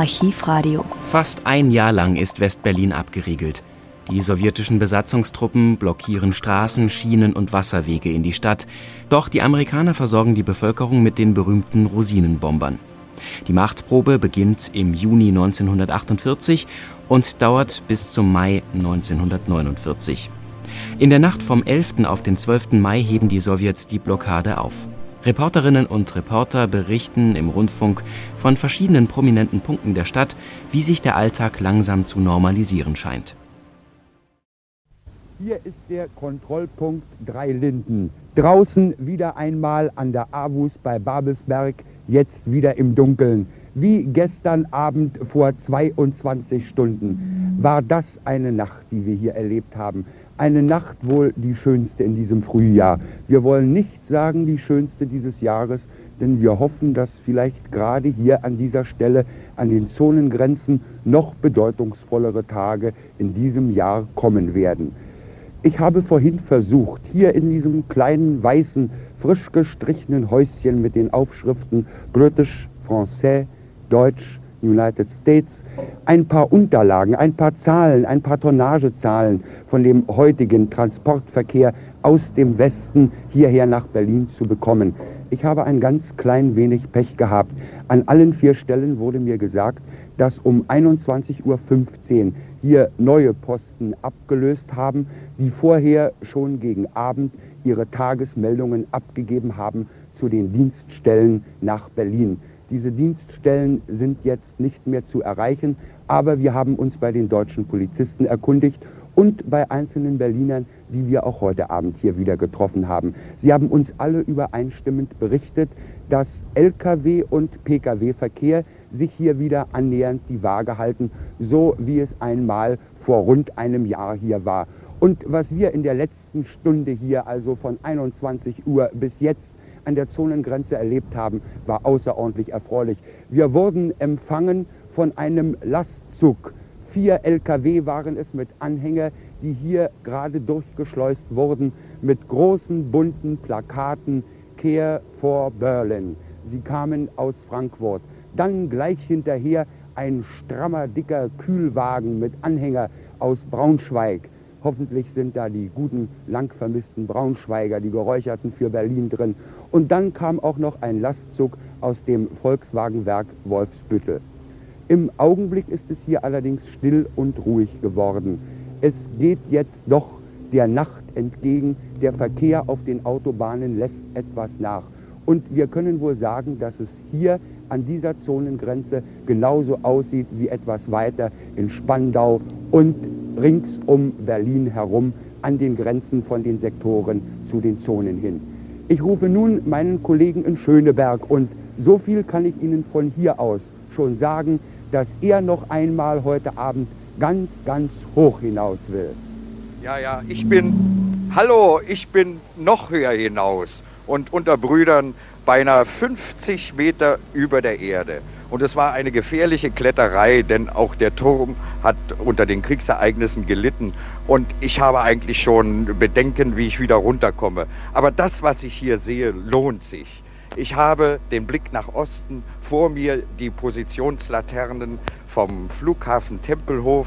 Archivradio. Fast ein Jahr lang ist West-Berlin abgeriegelt. Die sowjetischen Besatzungstruppen blockieren Straßen, Schienen und Wasserwege in die Stadt. Doch die Amerikaner versorgen die Bevölkerung mit den berühmten Rosinenbombern. Die Machtprobe beginnt im Juni 1948 und dauert bis zum Mai 1949. In der Nacht vom 11. auf den 12. Mai heben die Sowjets die Blockade auf. Reporterinnen und Reporter berichten im Rundfunk von verschiedenen prominenten Punkten der Stadt, wie sich der Alltag langsam zu normalisieren scheint. Hier ist der Kontrollpunkt Drei Linden. Draußen wieder einmal an der Avus bei Babelsberg, jetzt wieder im Dunkeln. Wie gestern Abend vor 22 Stunden war das eine Nacht, die wir hier erlebt haben. Eine Nacht wohl die schönste in diesem Frühjahr. Wir wollen nicht sagen die schönste dieses Jahres, denn wir hoffen, dass vielleicht gerade hier an dieser Stelle an den Zonengrenzen noch bedeutungsvollere Tage in diesem Jahr kommen werden. Ich habe vorhin versucht, hier in diesem kleinen, weißen, frisch gestrichenen Häuschen mit den Aufschriften British, Français, Deutsch, United States, ein paar Unterlagen, ein paar Zahlen, ein paar Tonnagezahlen von dem heutigen Transportverkehr aus dem Westen hierher nach Berlin zu bekommen. Ich habe ein ganz klein wenig Pech gehabt. An allen vier Stellen wurde mir gesagt, dass um 21.15 Uhr hier neue Posten abgelöst haben, die vorher schon gegen Abend ihre Tagesmeldungen abgegeben haben zu den Dienststellen nach Berlin. Diese Dienststellen sind jetzt nicht mehr zu erreichen, aber wir haben uns bei den deutschen Polizisten erkundigt und bei einzelnen Berlinern, die wir auch heute Abend hier wieder getroffen haben. Sie haben uns alle übereinstimmend berichtet, dass Lkw- und Pkw-Verkehr sich hier wieder annähernd die Waage halten, so wie es einmal vor rund einem Jahr hier war. Und was wir in der letzten Stunde hier, also von 21 Uhr bis jetzt, an der Zonengrenze erlebt haben, war außerordentlich erfreulich. Wir wurden empfangen von einem Lastzug. Vier Lkw waren es mit Anhänger, die hier gerade durchgeschleust wurden mit großen bunten Plakaten Care for Berlin. Sie kamen aus Frankfurt. Dann gleich hinterher ein strammer, dicker Kühlwagen mit Anhänger aus Braunschweig. Hoffentlich sind da die guten, lang vermissten Braunschweiger, die Geräucherten für Berlin drin. Und dann kam auch noch ein Lastzug aus dem Volkswagenwerk Wolfsbüttel. Im Augenblick ist es hier allerdings still und ruhig geworden. Es geht jetzt doch der Nacht entgegen. Der Verkehr auf den Autobahnen lässt etwas nach. Und wir können wohl sagen, dass es hier an dieser Zonengrenze genauso aussieht wie etwas weiter in Spandau und rings um Berlin herum an den Grenzen von den Sektoren zu den Zonen hin. Ich rufe nun meinen Kollegen in Schöneberg und so viel kann ich Ihnen von hier aus schon sagen, dass er noch einmal heute Abend ganz, ganz hoch hinaus will. Ja, ja, ich bin, hallo, ich bin noch höher hinaus und unter Brüdern beinahe 50 Meter über der Erde. Und es war eine gefährliche Kletterei, denn auch der Turm hat unter den Kriegsereignissen gelitten. Und ich habe eigentlich schon Bedenken, wie ich wieder runterkomme. Aber das, was ich hier sehe, lohnt sich. Ich habe den Blick nach Osten, vor mir die Positionslaternen vom Flughafen Tempelhof,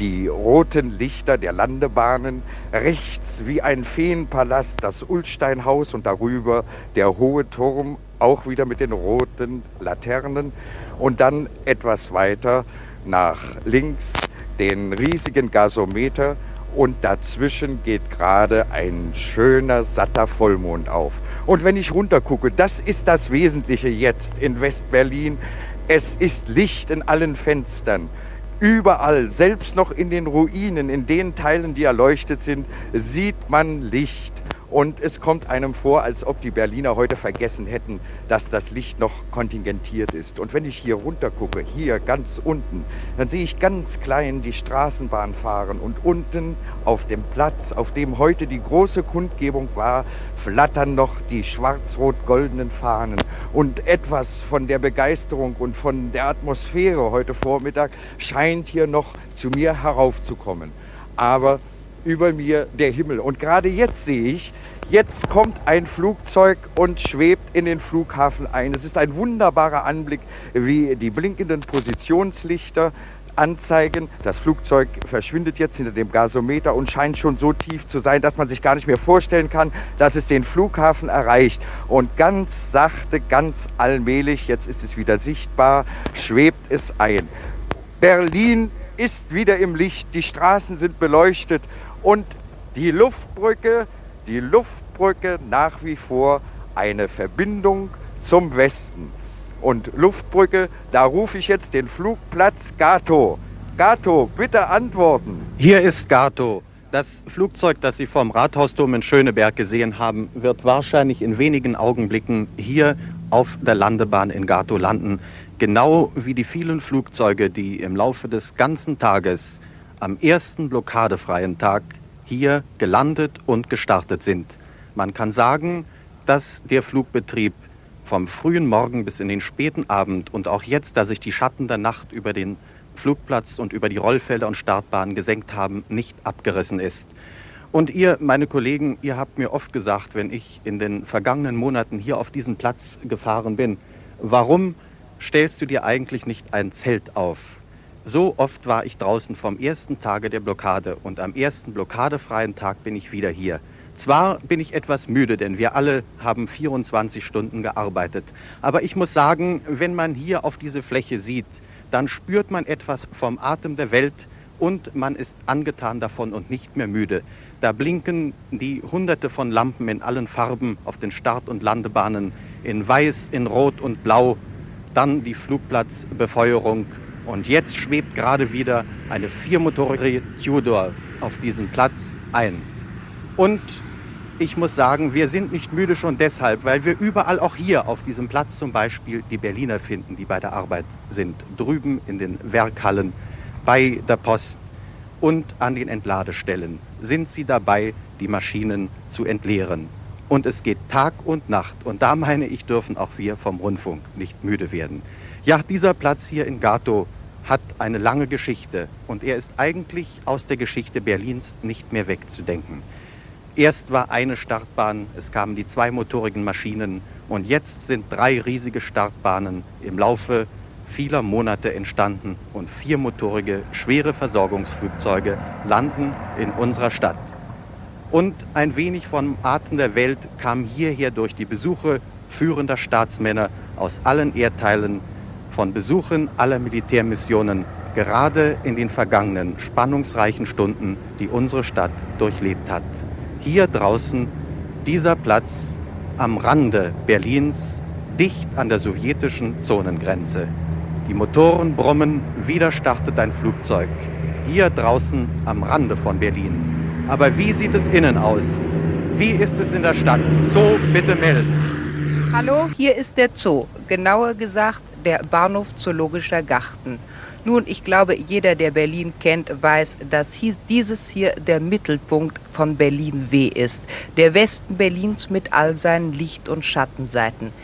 die roten Lichter der Landebahnen, rechts wie ein Feenpalast das Ulsteinhaus und darüber der hohe Turm, auch wieder mit den roten Laternen und dann etwas weiter nach links den riesigen Gasometer und dazwischen geht gerade ein schöner, satter Vollmond auf. Und wenn ich runtergucke, das ist das Wesentliche jetzt in West-Berlin. Es ist Licht in allen Fenstern. Überall, selbst noch in den Ruinen, in den Teilen, die erleuchtet sind, sieht man Licht. Und es kommt einem vor, als ob die Berliner heute vergessen hätten, dass das Licht noch kontingentiert ist. Und wenn ich hier runter gucke, hier ganz unten, dann sehe ich ganz klein die Straßenbahn fahren. Und unten auf dem Platz, auf dem heute die große Kundgebung war, flattern noch die schwarz-rot-goldenen Fahnen. Und etwas von der Begeisterung und von der Atmosphäre heute Vormittag scheint hier noch zu mir heraufzukommen. Aber über mir der Himmel. Und gerade jetzt sehe ich, jetzt kommt ein Flugzeug und schwebt in den Flughafen ein. Es ist ein wunderbarer Anblick, wie die blinkenden Positionslichter anzeigen. Das Flugzeug verschwindet jetzt hinter dem Gasometer und scheint schon so tief zu sein, dass man sich gar nicht mehr vorstellen kann, dass es den Flughafen erreicht. Und ganz sachte, ganz allmählich, jetzt ist es wieder sichtbar, schwebt es ein. Berlin ist wieder im Licht, die Straßen sind beleuchtet und die Luftbrücke, die Luftbrücke nach wie vor eine Verbindung zum Westen. Und Luftbrücke, da rufe ich jetzt den Flugplatz Gato. Gato, bitte antworten. Hier ist Gato. Das Flugzeug, das Sie vom Rathausturm in Schöneberg gesehen haben, wird wahrscheinlich in wenigen Augenblicken hier auf der Landebahn in Gato landen. Genau wie die vielen Flugzeuge, die im Laufe des ganzen Tages am ersten blockadefreien Tag hier gelandet und gestartet sind. Man kann sagen, dass der Flugbetrieb vom frühen Morgen bis in den späten Abend und auch jetzt, da sich die Schatten der Nacht über den Flugplatz und über die Rollfelder und Startbahnen gesenkt haben, nicht abgerissen ist. Und ihr, meine Kollegen, ihr habt mir oft gesagt, wenn ich in den vergangenen Monaten hier auf diesen Platz gefahren bin, warum stellst du dir eigentlich nicht ein Zelt auf? So oft war ich draußen vom ersten Tage der Blockade und am ersten blockadefreien Tag bin ich wieder hier. Zwar bin ich etwas müde, denn wir alle haben 24 Stunden gearbeitet, aber ich muss sagen, wenn man hier auf diese Fläche sieht, dann spürt man etwas vom Atem der Welt und man ist angetan davon und nicht mehr müde. Da blinken die Hunderte von Lampen in allen Farben auf den Start- und Landebahnen, in Weiß, in Rot und Blau, dann die Flugplatzbefeuerung und jetzt schwebt gerade wieder eine viermotorige Tudor auf diesen Platz ein. Und ich muss sagen, wir sind nicht müde schon deshalb, weil wir überall auch hier auf diesem Platz zum Beispiel die Berliner finden, die bei der Arbeit sind. Drüben in den Werkhallen, bei der Post und an den Entladestellen sind sie dabei, die Maschinen zu entleeren. Und es geht Tag und Nacht. Und da meine ich, dürfen auch wir vom Rundfunk nicht müde werden. Ja, dieser Platz hier in Gato hat eine lange Geschichte und er ist eigentlich aus der Geschichte Berlins nicht mehr wegzudenken. Erst war eine Startbahn, es kamen die zweimotorigen Maschinen und jetzt sind drei riesige Startbahnen im Laufe vieler Monate entstanden und viermotorige schwere Versorgungsflugzeuge landen in unserer Stadt. Und ein wenig vom Atem der Welt kam hierher durch die Besuche führender Staatsmänner aus allen Erdteilen von Besuchen aller Militärmissionen, gerade in den vergangenen spannungsreichen Stunden, die unsere Stadt durchlebt hat. Hier draußen dieser Platz am Rande Berlins, dicht an der sowjetischen Zonengrenze. Die Motoren brummen, wieder startet ein Flugzeug. Hier draußen am Rande von Berlin. Aber wie sieht es innen aus? Wie ist es in der Stadt? Zoo, bitte melden. Hallo, hier ist der Zoo. Genauer gesagt der Bahnhof Zoologischer Garten. Nun, ich glaube, jeder, der Berlin kennt, weiß, dass dieses hier der Mittelpunkt von Berlin W ist. Der Westen Berlins mit all seinen Licht- und Schattenseiten.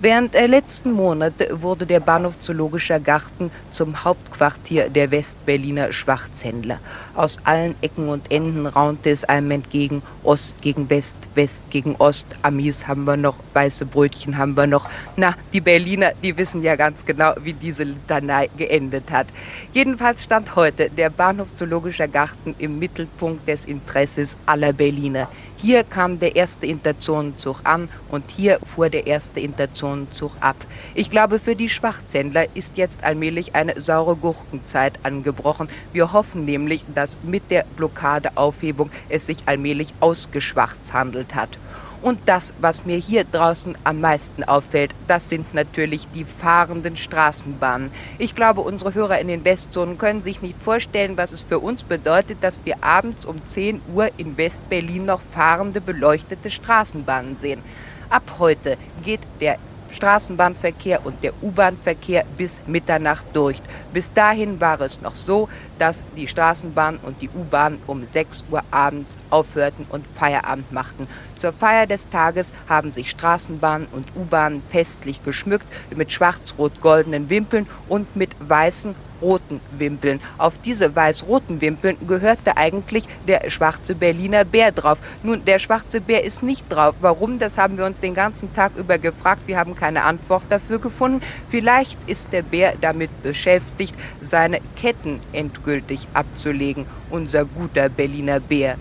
Während der letzten Monate wurde der Bahnhof Zoologischer Garten zum Hauptquartier der Westberliner Schwarzhändler. Aus allen Ecken und Enden raunte es einem entgegen, Ost gegen West, West gegen Ost, Amis haben wir noch, weiße Brötchen haben wir noch. Na, die Berliner, die wissen ja ganz genau, wie diese Litanei geendet hat. Jedenfalls stand heute der Bahnhof Zoologischer Garten im Mittelpunkt des Interesses aller Berliner. Hier kam der erste Interzonenzug an und hier fuhr der erste Interzonenzug ab. Ich glaube, für die Schwarzhändler ist jetzt allmählich eine saure Gurkenzeit angebrochen. Wir hoffen nämlich, dass mit der Blockadeaufhebung es sich allmählich ausgeschwarzhandelt hat. Und das, was mir hier draußen am meisten auffällt, das sind natürlich die fahrenden Straßenbahnen. Ich glaube, unsere Hörer in den Westzonen können sich nicht vorstellen, was es für uns bedeutet, dass wir abends um 10 Uhr in Westberlin noch fahrende, beleuchtete Straßenbahnen sehen. Ab heute geht der Straßenbahnverkehr und der U-Bahn-Verkehr bis Mitternacht durch. Bis dahin war es noch so, dass die Straßenbahn und die U-Bahn um 6 Uhr abends aufhörten und Feierabend machten. Zur Feier des Tages haben sich Straßenbahnen und U-Bahnen festlich geschmückt mit schwarz-rot-goldenen Wimpeln und mit weißen roten Wimpeln. Auf diese weiß-roten Wimpeln gehörte eigentlich der schwarze Berliner Bär drauf. Nun, der schwarze Bär ist nicht drauf. Warum? Das haben wir uns den ganzen Tag über gefragt. Wir haben keine Antwort dafür gefunden. Vielleicht ist der Bär damit beschäftigt, seine Ketten endgültig abzulegen. Unser guter Berliner Bär.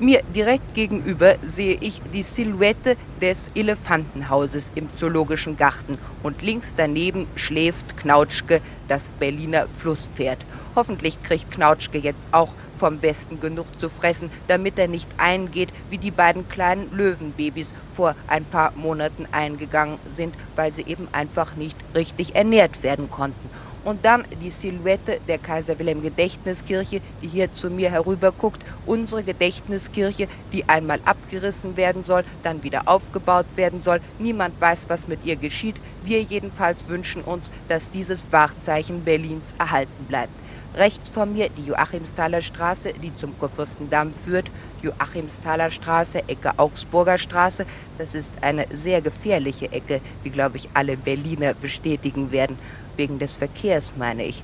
Mir direkt gegenüber sehe ich die Silhouette des Elefantenhauses im Zoologischen Garten und links daneben schläft Knautschke, das Berliner Flusspferd. Hoffentlich kriegt Knautschke jetzt auch vom Westen genug zu fressen, damit er nicht eingeht, wie die beiden kleinen Löwenbabys vor ein paar Monaten eingegangen sind, weil sie eben einfach nicht richtig ernährt werden konnten und dann die Silhouette der Kaiser Wilhelm Gedächtniskirche, die hier zu mir herüber guckt, unsere Gedächtniskirche, die einmal abgerissen werden soll, dann wieder aufgebaut werden soll. Niemand weiß, was mit ihr geschieht. Wir jedenfalls wünschen uns, dass dieses Wahrzeichen Berlins erhalten bleibt. Rechts von mir die Joachimsthaler Straße, die zum Kurfürstendamm führt. Joachimsthaler Straße, Ecke Augsburger Straße. Das ist eine sehr gefährliche Ecke, wie glaube ich alle Berliner bestätigen werden wegen des Verkehrs, meine ich.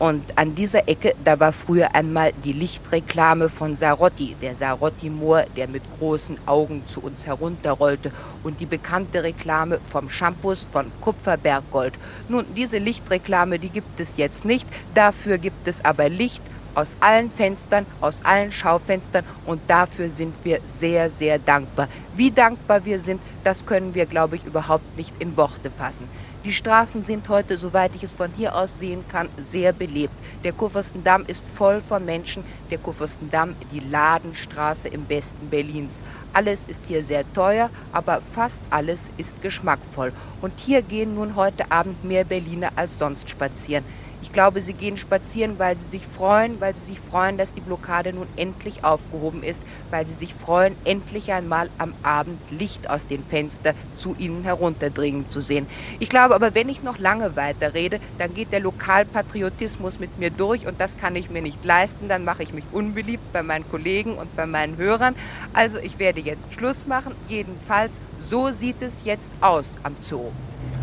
Und an dieser Ecke, da war früher einmal die Lichtreklame von Sarotti, der Sarotti-Moor, der mit großen Augen zu uns herunterrollte, und die bekannte Reklame vom Shampoos von Kupferberggold. Nun, diese Lichtreklame, die gibt es jetzt nicht, dafür gibt es aber Licht aus allen Fenstern, aus allen Schaufenstern und dafür sind wir sehr, sehr dankbar. Wie dankbar wir sind, das können wir, glaube ich, überhaupt nicht in Worte fassen. Die Straßen sind heute, soweit ich es von hier aus sehen kann, sehr belebt. Der Kurfürstendamm ist voll von Menschen. Der Kurfürstendamm, die Ladenstraße im Westen Berlins. Alles ist hier sehr teuer, aber fast alles ist geschmackvoll. Und hier gehen nun heute Abend mehr Berliner als sonst spazieren. Ich glaube, sie gehen spazieren, weil sie sich freuen, weil sie sich freuen, dass die Blockade nun endlich aufgehoben ist, weil sie sich freuen, endlich einmal am Abend Licht aus den Fenstern zu ihnen herunterdringen zu sehen. Ich glaube aber, wenn ich noch lange weiterrede, dann geht der Lokalpatriotismus mit mir durch und das kann ich mir nicht leisten. Dann mache ich mich unbeliebt bei meinen Kollegen und bei meinen Hörern. Also ich werde jetzt Schluss machen. Jedenfalls, so sieht es jetzt aus am Zoo.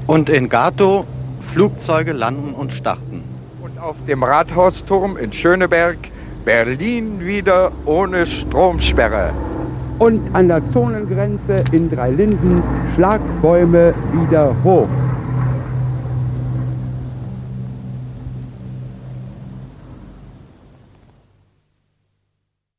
Und in Gato Flugzeuge landen und starten auf dem Rathausturm in Schöneberg Berlin wieder ohne Stromsperre. Und an der Zonengrenze in Dreilinden Schlagbäume wieder hoch.